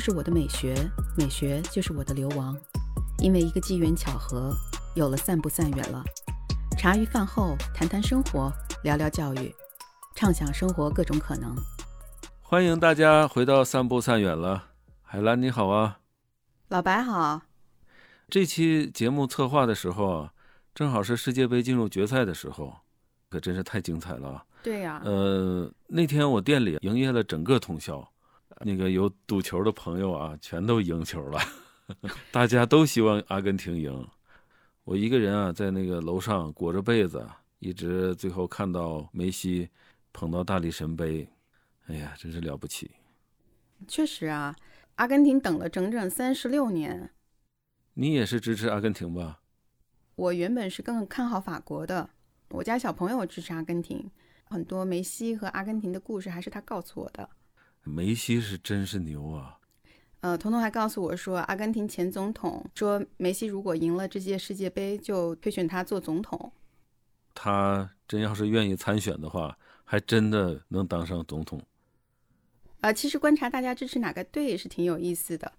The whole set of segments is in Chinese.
就是我的美学，美学就是我的流亡。因为一个机缘巧合，有了散步散远了。茶余饭后谈谈生活，聊聊教育，畅想生活各种可能。欢迎大家回到散步散远了，海兰你好啊，老白好。这期节目策划的时候啊，正好是世界杯进入决赛的时候，可真是太精彩了。对呀。呃，那天我店里营业了整个通宵，那个有赌球的朋友啊，全都赢球了，大家都希望阿根廷赢。我一个人啊，在那个楼上裹着被子，一直最后看到梅西捧到大力神杯，哎呀，真是了不起。确实啊，阿根廷等了整整三十六年。你也是支持阿根廷吧？我原本是更看好法国的，我家小朋友支持阿根廷，很多梅西和阿根廷的故事还是他告诉我的。梅西是真是牛啊！呃，彤彤还告诉我说，阿根廷前总统说，梅西如果赢了这届世界杯，就推选他做总统。他真要是愿意参选的话，还真的能当上总统。啊，其实观察大家支持哪个队是挺有意思的。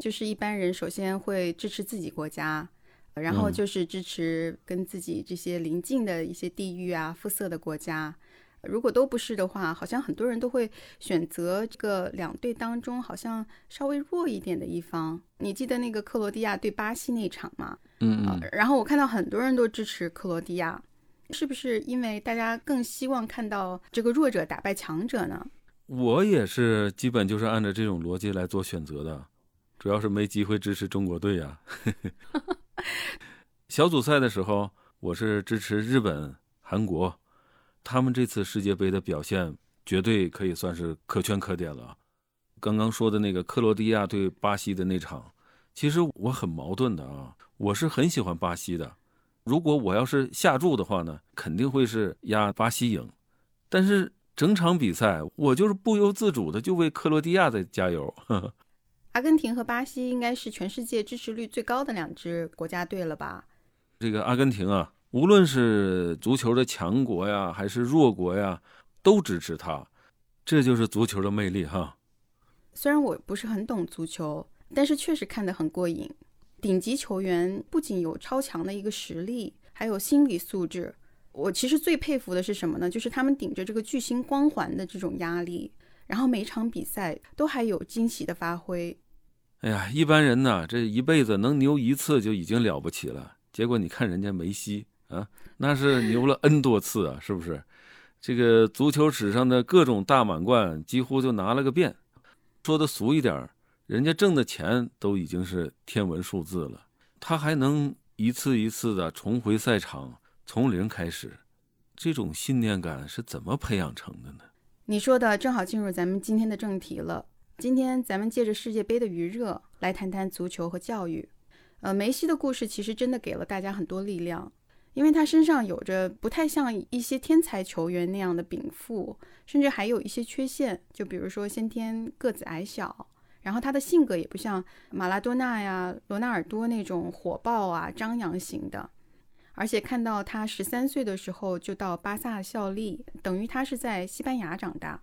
就是一般人首先会支持自己国家，然后就是支持跟自己这些邻近的一些地域啊、肤色的国家。如果都不是的话，好像很多人都会选择这个两队当中好像稍微弱一点的一方。你记得那个克罗地亚对巴西那场吗？嗯嗯。然后我看到很多人都支持克罗地亚，是不是因为大家更希望看到这个弱者打败强者呢？我也是，基本就是按照这种逻辑来做选择的，主要是没机会支持中国队呀。小组赛的时候，我是支持日本、韩国。他们这次世界杯的表现绝对可以算是可圈可点了。刚刚说的那个克罗地亚对巴西的那场，其实我很矛盾的啊。我是很喜欢巴西的，如果我要是下注的话呢，肯定会是压巴西赢。但是整场比赛，我就是不由自主的就为克罗地亚在加油。阿根廷和巴西应该是全世界支持率最高的两支国家队了吧？这个阿根廷啊。无论是足球的强国呀，还是弱国呀，都支持他，这就是足球的魅力哈。虽然我不是很懂足球，但是确实看得很过瘾。顶级球员不仅有超强的一个实力，还有心理素质。我其实最佩服的是什么呢？就是他们顶着这个巨星光环的这种压力，然后每场比赛都还有惊喜的发挥。哎呀，一般人呢，这一辈子能牛一次就已经了不起了。结果你看人家梅西。啊，那是牛了 N 多次啊，是不是？这个足球史上的各种大满贯几乎就拿了个遍。说的俗一点，人家挣的钱都已经是天文数字了，他还能一次一次的重回赛场，从零开始，这种信念感是怎么培养成的呢？你说的正好进入咱们今天的正题了。今天咱们借着世界杯的余热来谈谈足球和教育。呃，梅西的故事其实真的给了大家很多力量。因为他身上有着不太像一些天才球员那样的禀赋，甚至还有一些缺陷，就比如说先天个子矮小，然后他的性格也不像马拉多纳呀、罗纳尔多那种火爆啊、张扬型的。而且看到他十三岁的时候就到巴萨效力，等于他是在西班牙长大，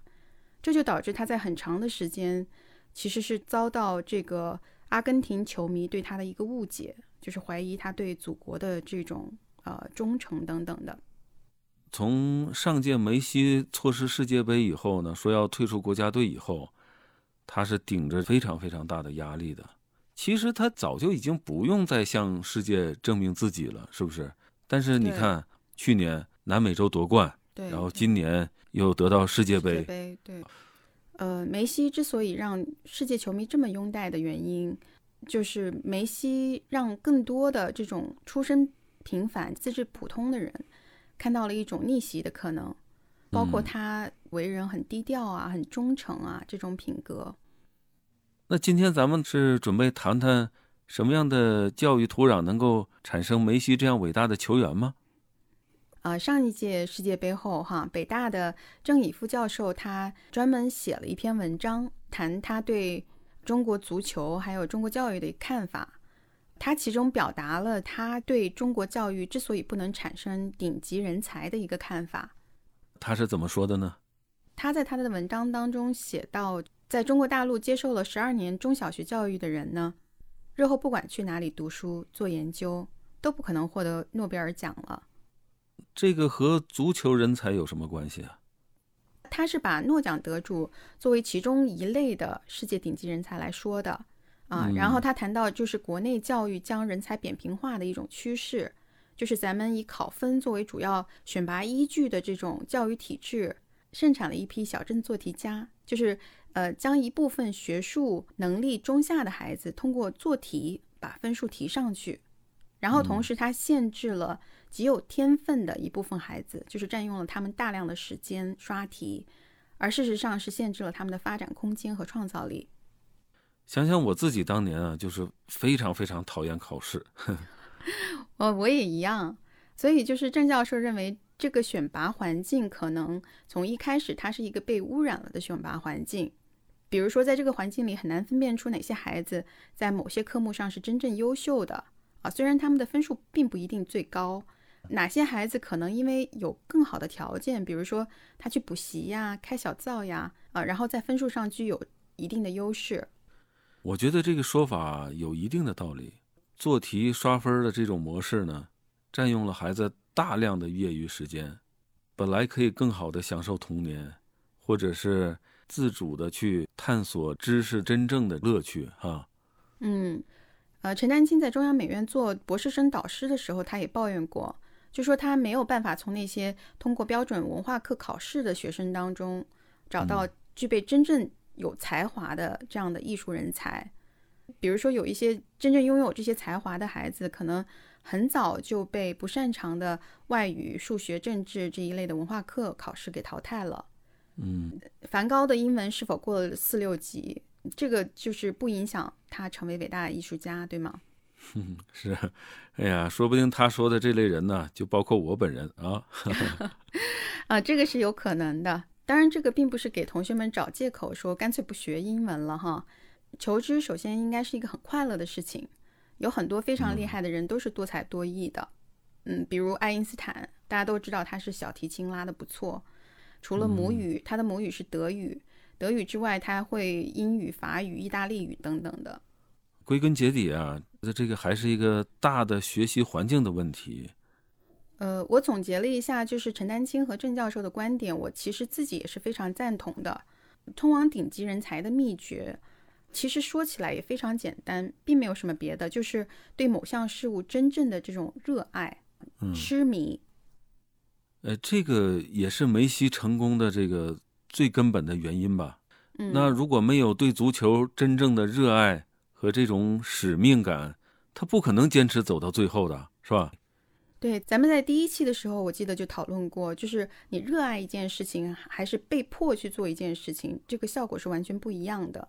这就导致他在很长的时间其实是遭到这个阿根廷球迷对他的一个误解，就是怀疑他对祖国的这种。呃，忠诚等等的。从上届梅西错失世界杯以后呢，说要退出国家队以后，他是顶着非常非常大的压力的。其实他早就已经不用再向世界证明自己了，是不是？但是你看，去年南美洲夺冠，对，然后今年又得到世界杯，对。呃，梅西之所以让世界球迷这么拥戴的原因，就是梅西让更多的这种出身。平凡、资质普通的人，看到了一种逆袭的可能，包括他为人很低调啊、很忠诚啊这种品格。那今天咱们是准备谈谈什么样的教育土壤能够产生梅西这样伟大的球员吗？啊，上一届世界杯后，哈，北大的郑以夫教授他专门写了一篇文章，谈他对中国足球还有中国教育的看法。他其中表达了他对中国教育之所以不能产生顶级人才的一个看法。他是怎么说的呢？他在他的文章当中写到，在中国大陆接受了十二年中小学教育的人呢，日后不管去哪里读书做研究，都不可能获得诺贝尔奖了。这个和足球人才有什么关系啊？他是把诺奖得主作为其中一类的世界顶级人才来说的啊。然后他谈到，就是国内教育将人才扁平化的一种趋势，就是咱们以考分作为主要选拔依据的这种教育体制，盛产了一批小镇做题家，就是呃将一部分学术能力中下的孩子通过做题把分数提上去，然后同时他限制了。极有天分的一部分孩子，就是占用了他们大量的时间刷题，而事实上是限制了他们的发展空间和创造力。想想我自己当年啊，就是非常非常讨厌考试。我 我也一样，所以就是郑教授认为，这个选拔环境可能从一开始它是一个被污染了的选拔环境。比如说，在这个环境里很难分辨出哪些孩子在某些科目上是真正优秀的啊，虽然他们的分数并不一定最高。哪些孩子可能因为有更好的条件，比如说他去补习呀、开小灶呀，啊，然后在分数上具有一定的优势？我觉得这个说法有一定的道理。做题刷分的这种模式呢，占用了孩子大量的业余时间，本来可以更好的享受童年，或者是自主的去探索知识真正的乐趣，哈。嗯，呃，陈丹青在中央美院做博士生导师的时候，他也抱怨过。就说他没有办法从那些通过标准文化课考试的学生当中找到具备真正有才华的这样的艺术人才。比如说，有一些真正拥有这些才华的孩子，可能很早就被不擅长的外语、数学、政治这一类的文化课考试给淘汰了。嗯，梵高的英文是否过了四六级，这个就是不影响他成为伟大的艺术家，对吗？嗯，是，哎呀，说不定他说的这类人呢，就包括我本人啊。啊，这个是有可能的。当然，这个并不是给同学们找借口说干脆不学英文了哈。求知首先应该是一个很快乐的事情。有很多非常厉害的人都是多才多艺的。嗯，比如爱因斯坦，大家都知道他是小提琴拉的不错。除了母语，他的母语是德语。德语之外，他还会英语、法语、意大利语等等的。归根结底啊，这个还是一个大的学习环境的问题。呃，我总结了一下，就是陈丹青和郑教授的观点，我其实自己也是非常赞同的。通往顶级人才的秘诀，其实说起来也非常简单，并没有什么别的，就是对某项事物真正的这种热爱、痴迷。呃，这个也是梅西成功的这个最根本的原因吧。那如果没有对足球真正的热爱，和这种使命感，他不可能坚持走到最后的，是吧？对，咱们在第一期的时候，我记得就讨论过，就是你热爱一件事情，还是被迫去做一件事情，这个效果是完全不一样的。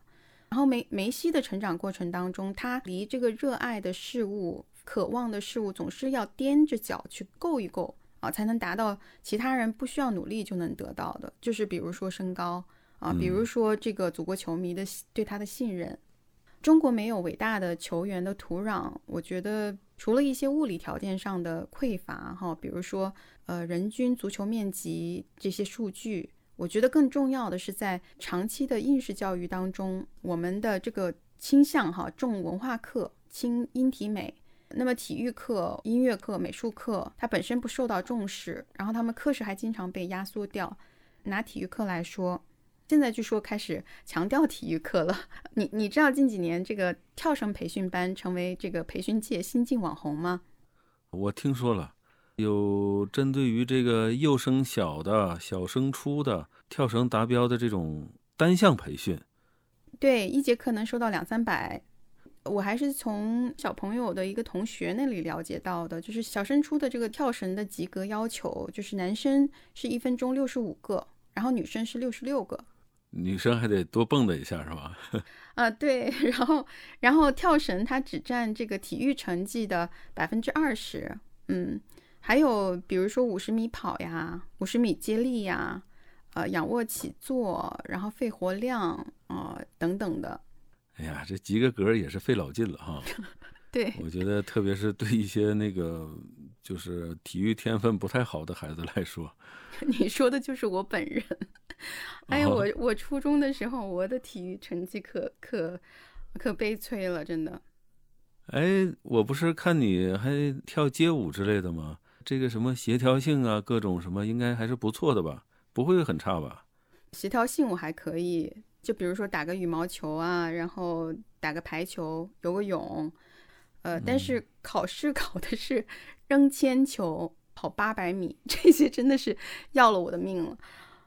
然后梅梅西的成长过程当中，他离这个热爱的事物、渴望的事物，总是要踮着脚去够一够啊，才能达到其他人不需要努力就能得到的，就是比如说身高啊，比如说这个祖国球迷的对他的信任。中国没有伟大的球员的土壤，我觉得除了一些物理条件上的匮乏，哈，比如说呃人均足球面积这些数据，我觉得更重要的是在长期的应试教育当中，我们的这个倾向哈重文化课轻音体美，那么体育课、音乐课、美术课它本身不受到重视，然后他们课时还经常被压缩掉。拿体育课来说。现在据说开始强调体育课了。你你知道近几年这个跳绳培训班成为这个培训界新晋网红吗？我听说了，有针对于这个幼升小的小升初的跳绳达标的这种单项培训。对，一节课能收到两三百。我还是从小朋友的一个同学那里了解到的，就是小升初的这个跳绳的及格要求，就是男生是一分钟六十五个，然后女生是六十六个。女生还得多蹦跶一下，是吧？啊，对，然后，然后跳绳它只占这个体育成绩的百分之二十，嗯，还有比如说五十米跑呀，五十米接力呀，呃，仰卧起坐，然后肺活量啊等等的。哎呀，这及个格也是费老劲了哈。对，我觉得特别是对一些那个就是体育天分不太好的孩子来说。你说的就是我本人。哎呀，哦我我初中的时候，我的体育成绩可可可悲催了，真的。哎，我不是看你还跳街舞之类的吗？这个什么协调性啊，各种什么，应该还是不错的吧？不会很差吧？协调性我还可以，就比如说打个羽毛球啊，然后打个排球、游个泳，呃，但是考试考的是扔铅球、跑八百米，这些真的是要了我的命了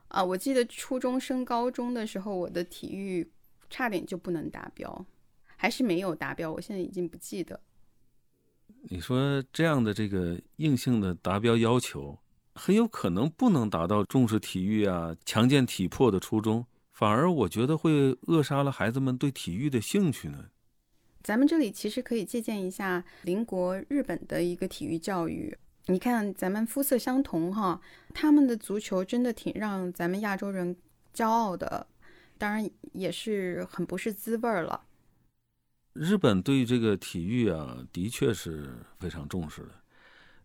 啊！我记得初中升高中的时候，我的体育差点就不能达标，还是没有达标，我现在已经不记得。你说这样的这个硬性的达标要求，很有可能不能达到重视体育啊、强健体魄的初衷，反而我觉得会扼杀了孩子们对体育的兴趣呢。咱们这里其实可以借鉴一下邻国日本的一个体育教育。你看，咱们肤色相同哈，他们的足球真的挺让咱们亚洲人骄傲的，当然也是很不是滋味儿了。日本对这个体育啊，的确是非常重视的。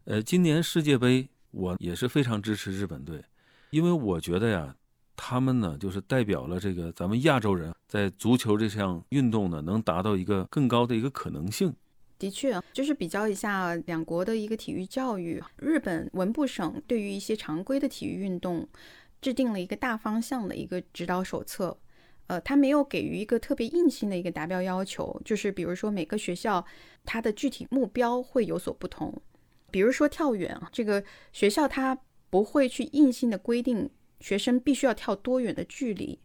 呃，今年世界杯我也是非常支持日本队，因为我觉得呀，他们呢就是代表了这个咱们亚洲人在足球这项运动呢能达到一个更高的一个可能性。的确，就是比较一下两国的一个体育教育。日本文部省对于一些常规的体育运动制定了一个大方向的一个指导手册。呃，它没有给予一个特别硬性的一个达标要求，就是比如说每个学校它的具体目标会有所不同。比如说跳远，这个学校它不会去硬性的规定学生必须要跳多远的距离，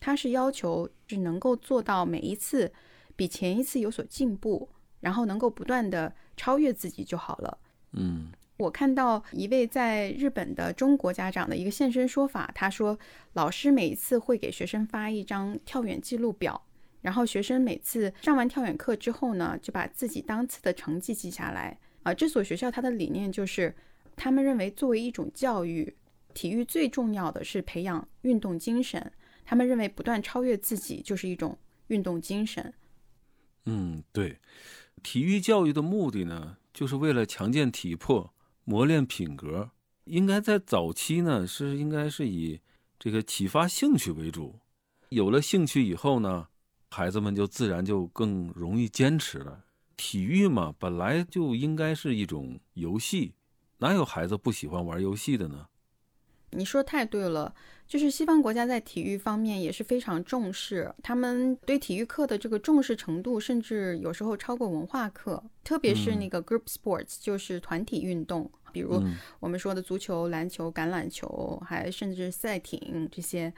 它是要求是能够做到每一次比前一次有所进步。然后能够不断的超越自己就好了。嗯，我看到一位在日本的中国家长的一个现身说法，他说，老师每一次会给学生发一张跳远记录表，然后学生每次上完跳远课之后呢，就把自己当次的成绩记下来。啊，这所学校它的理念就是，他们认为作为一种教育，体育最重要的是培养运动精神。他们认为不断超越自己就是一种运动精神。嗯，对。体育教育的目的呢，就是为了强健体魄、磨练品格。应该在早期呢，是应该是以这个启发兴趣为主。有了兴趣以后呢，孩子们就自然就更容易坚持了。体育嘛，本来就应该是一种游戏，哪有孩子不喜欢玩游戏的呢？你说太对了，就是西方国家在体育方面也是非常重视，他们对体育课的这个重视程度，甚至有时候超过文化课。特别是那个 group sports，、就是团体运动，比如我们说的足球、篮球、橄榄球，还甚至赛艇这些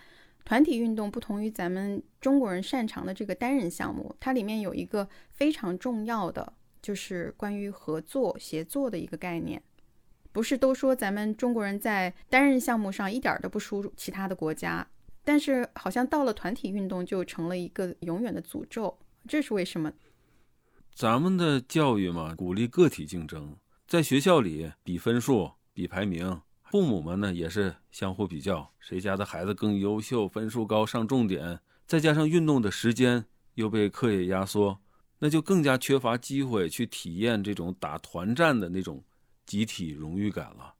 团体运动，不同于咱们中国人擅长的这个单人项目，它里面有一个非常重要的，就是关于合作、协作的一个概念。不是都说咱们中国人在单人项目上一点都不输其他的国家，但是好像到了团体运动就成了一个永远的诅咒，这是为什么？咱们的教育嘛，鼓励个体竞争，在学校里比分数、比排名，父母们呢也是相互比较，谁家的孩子更优秀，分数高，上重点，再加上运动的时间又被课业压缩，那就更加缺乏机会去体验这种打团战的那种。集体荣誉感了，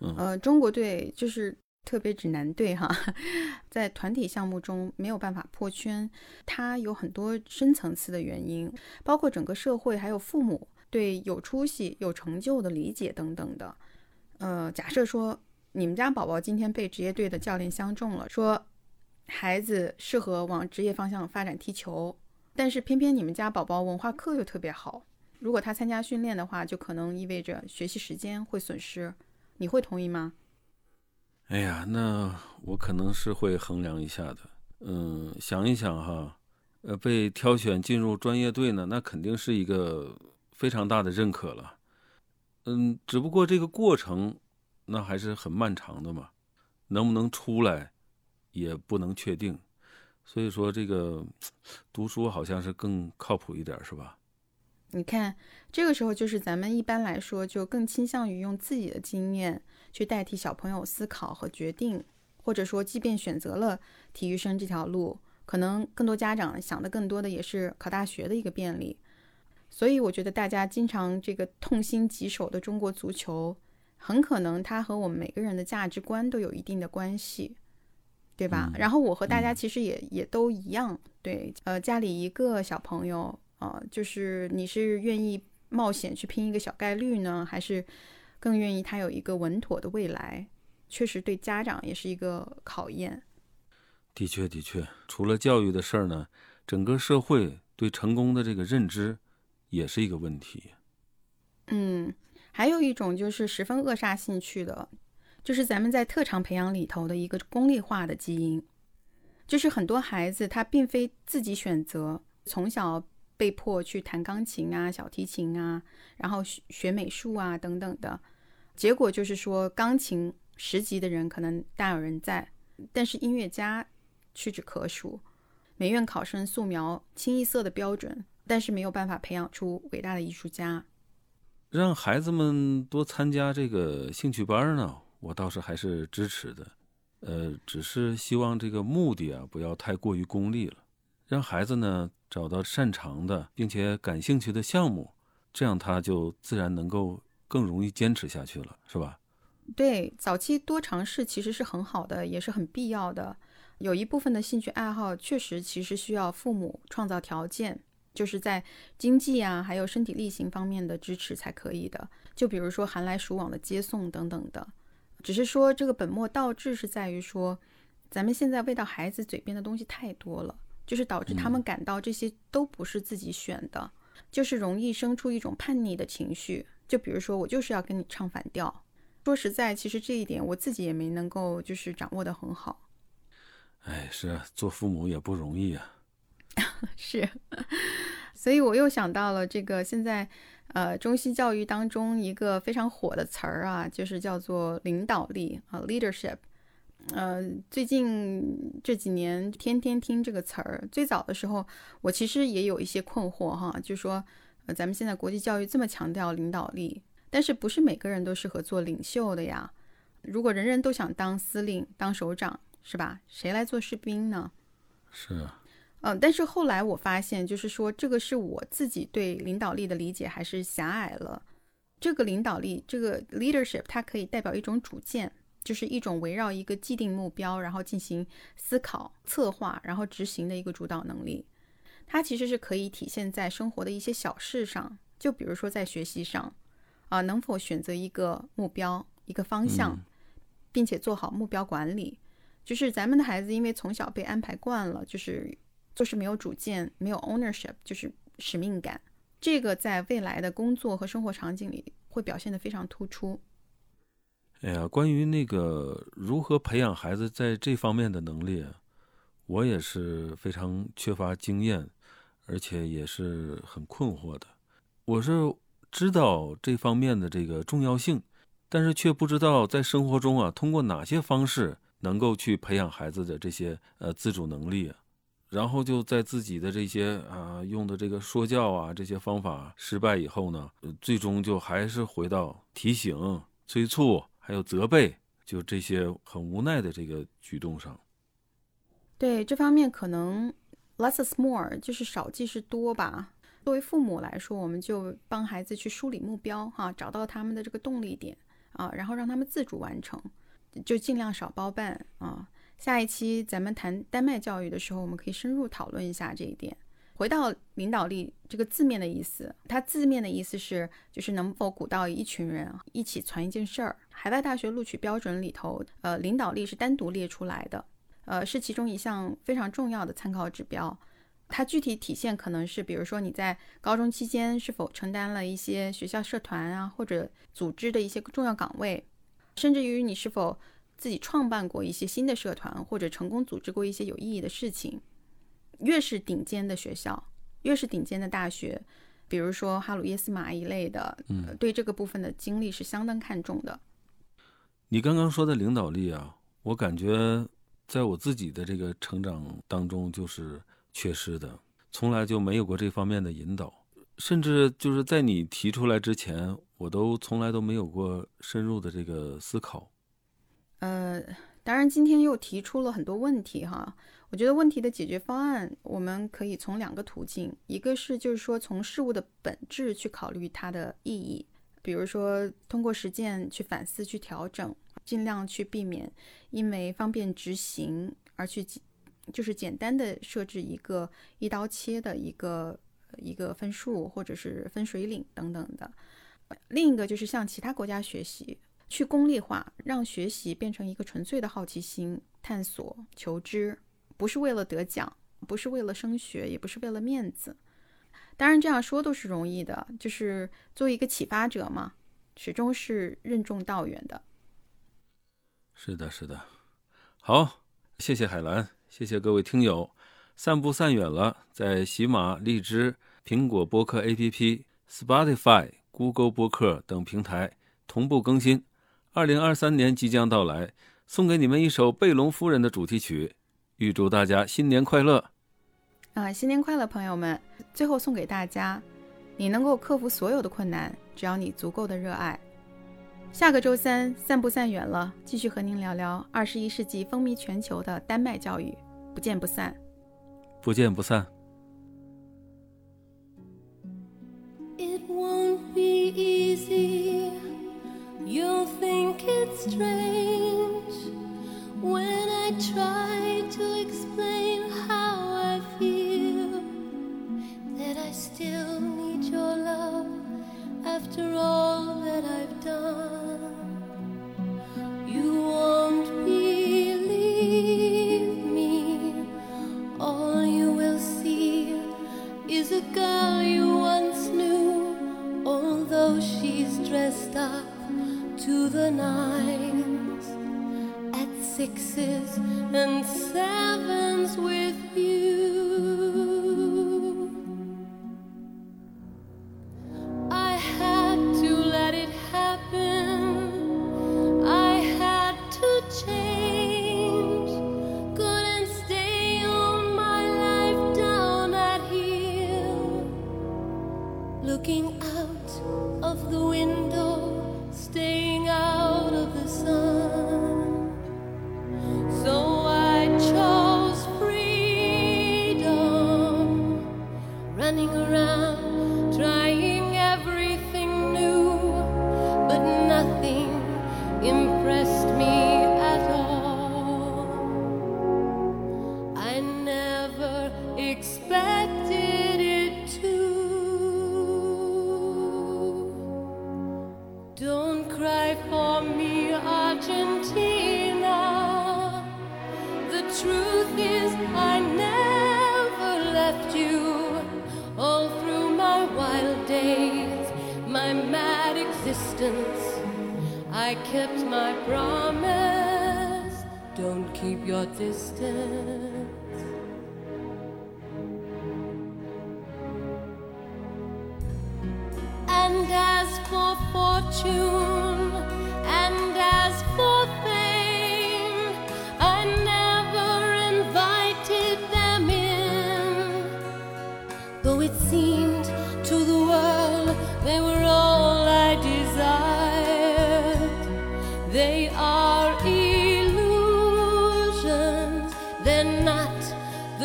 嗯，呃，中国队就是特别指男队哈，在团体项目中没有办法破圈，它有很多深层次的原因，包括整个社会还有父母对有出息、有成就的理解等等的。呃，假设说你们家宝宝今天被职业队的教练相中了，说孩子适合往职业方向发展踢球，但是偏偏你们家宝宝文化课又特别好。如果他参加训练的话，就可能意味着学习时间会损失，你会同意吗？哎呀，那我可能是会衡量一下的。嗯，想一想哈，呃，被挑选进入专业队呢，那肯定是一个非常大的认可了。嗯，只不过这个过程那还是很漫长的嘛，能不能出来也不能确定。所以说，这个 读书好像是更靠谱一点，是吧？你看，这个时候就是咱们一般来说就更倾向于用自己的经验去代替小朋友思考和决定，或者说，即便选择了体育生这条路，可能更多家长想的更多的也是考大学的一个便利。所以我觉得大家经常这个痛心疾首的中国足球，很可能它和我们每个人的价值观都有一定的关系，对吧？嗯然后我和大家嗯其实也、也都一样，对，呃，家里一个小朋友，呃，就是你是愿意冒险去拼一个小概率呢，还是更愿意他有一个稳妥的未来？确实对家长也是一个考验。的确，的确，除了教育的事儿呢，整个社会对成功的这个认知也是一个问题。嗯，还有一种就是十分扼杀兴趣的，就是咱们在特长培养里头的一个功利化的基因，就是很多孩子他并非自己选择，从小被迫去弹钢琴啊、小提琴啊，然后学学美术啊等等的，结果就是说钢琴十级的人可能大有人在，但是音乐家屈指可数。美院考生素描清一色的标准，但是没有办法培养出伟大的艺术家。让孩子们多参加这个兴趣班呢，我倒是还是支持的。呃，只是希望这个目的啊，不要太过于功利了，让孩子呢找到擅长的并且感兴趣的项目，这样他就自然能够更容易坚持下去了，是吧？对，早期多尝试其实是很好的，也是很必要的。有一部分的兴趣爱好确实其实需要父母创造条件，就是在经济啊，还有身体力行方面的支持才可以的。就比如说寒来暑往的接送等等的。只是说这个本末倒置是在于说，咱们现在喂到孩子嘴边的东西太多了，就是导致他们感到这些都不是自己选的，就是容易生出一种叛逆的情绪。就比如说我就是要跟你唱反调。说实在，其实这一点我自己也没能够就是掌握得很好。哎，是啊，做父母也不容易啊。是，所以我又想到了这个现在呃中西教育当中一个非常火的词儿啊，就是叫做领导力啊、leadership。呃，最近这几年天天听这个词儿，最早的时候我其实也有一些困惑哈，就说呃咱们现在国际教育这么强调领导力，但是不是每个人都适合做领袖的呀？如果人人都想当司令、当首长，是吧？谁来做士兵呢？是啊，嗯，但是后来我发现，就是说这个是我自己对领导力的理解还是狭隘了。这个领导力，这个 leadership，它可以代表一种主见，就是一种围绕一个既定目标，然后进行思考、策划，然后执行的一个主导能力。它其实是可以体现在生活的一些小事上，就比如说在学习上，啊、能否选择一个目标、一个方向，嗯并且做好目标管理。就是咱们的孩子，因为从小被安排惯了，就是做事没有主见，没有 ownership，就是使命感。这个在未来的工作和生活场景里会表现得非常突出。哎呀，关于那个如何培养孩子在这方面的能力，我也是非常缺乏经验，而且也是很困惑的。我是知道这方面的这个重要性，但是却不知道在生活中啊，通过哪些方式能够去培养孩子的这些呃自主能力。然后就在自己的这些啊用的这个说教啊这些方法失败以后呢，最终就还是回到提醒、催促。还有责备，就这些很无奈的这个举动上。对这方面，可能 less is more，就是少即是多吧。作为父母来说，我们就帮孩子去梳理目标，哈，找到他们的这个动力点啊，然后让他们自主完成，就尽量少包办啊。下一期咱们谈丹麦教育的时候，我们可以深入讨论一下这一点。回到领导力这个字面的意思，它字面的意思是就是能否鼓到一群人一起传一件事儿。海外大学录取标准里头，呃，领导力是单独列出来的，呃，是其中一项非常重要的参考指标。它具体体现可能是，比如说你在高中期间是否承担了一些学校社团啊或者组织的一些重要岗位，甚至于你是否自己创办过一些新的社团或者成功组织过一些有意义的事情。越是顶尖的学校，越是顶尖的大学，比如说哈鲁耶斯马一类的，嗯，对这个部分的经历是相当看重的。你刚刚说的领导力啊，我感觉在我自己的这个成长当中就是缺失的，从来就没有过这方面的引导，甚至就是在你提出来之前，我都从来都没有过深入的这个思考。呃，当然，今天又提出了很多问题哈。我觉得问题的解决方案，我们可以从两个途径，一个是就是说从事物的本质去考虑它的意义，比如说通过实践去反思、去调整，尽量去避免因为方便执行而去就是简单的设置一个一刀切的一个一个分数或者是分水岭等等的。另一个就是向其他国家学习，去功利化，让学习变成一个纯粹的好奇心、探索、求知。不是为了得奖，不是为了升学，也不是为了面子。当然这样说都是容易的，就是作为一个启发者嘛，始终是任重道远的。是的，是的。好，谢谢海兰，谢谢各位听友。散步散远了，在喜马、荔枝、苹果播客 APP、Spotify、Google 播客等平台同步更新。二零二三年即将到来，送给你们一首贝隆夫人的主题曲。预祝大家新年快乐！啊，新年快乐，朋友们！最后送给大家，你能够克服所有的困难，只要你足够的热爱。下个周三散步散远了，继续和您聊聊二十一世纪风靡全球的丹麦教育，不见不散，不见不散。It won't be easy. You'll think it's strange when I try. to explain how I feel that I still need your love after all that I've done. You won't believe me, all you will see is a girl you once knew, although she's dressed up to the nines at sixes and sevens with you. Mad existence, I kept my promise. Don't keep your distance. And as for fortune,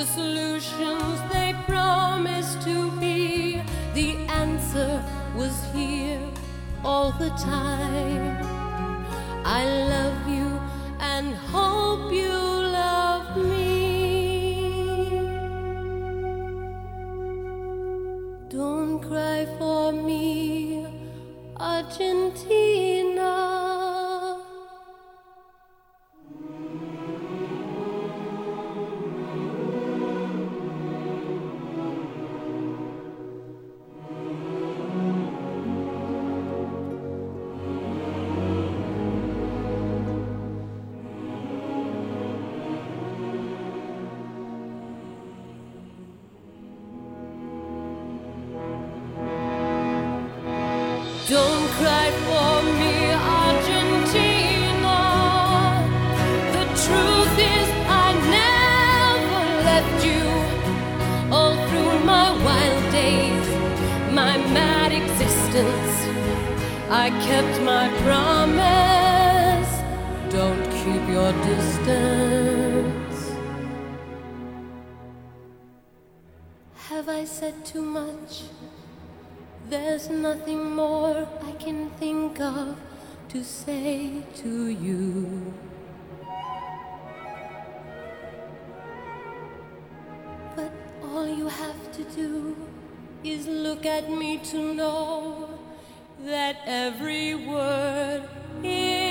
the solutions they promised to be. The answer was here all the time. I love you and hope you I kept my promise. don't keep your distance. Have I said too much? There's nothing more I can think of to say to you. But all you have to do is look at me to know that every word is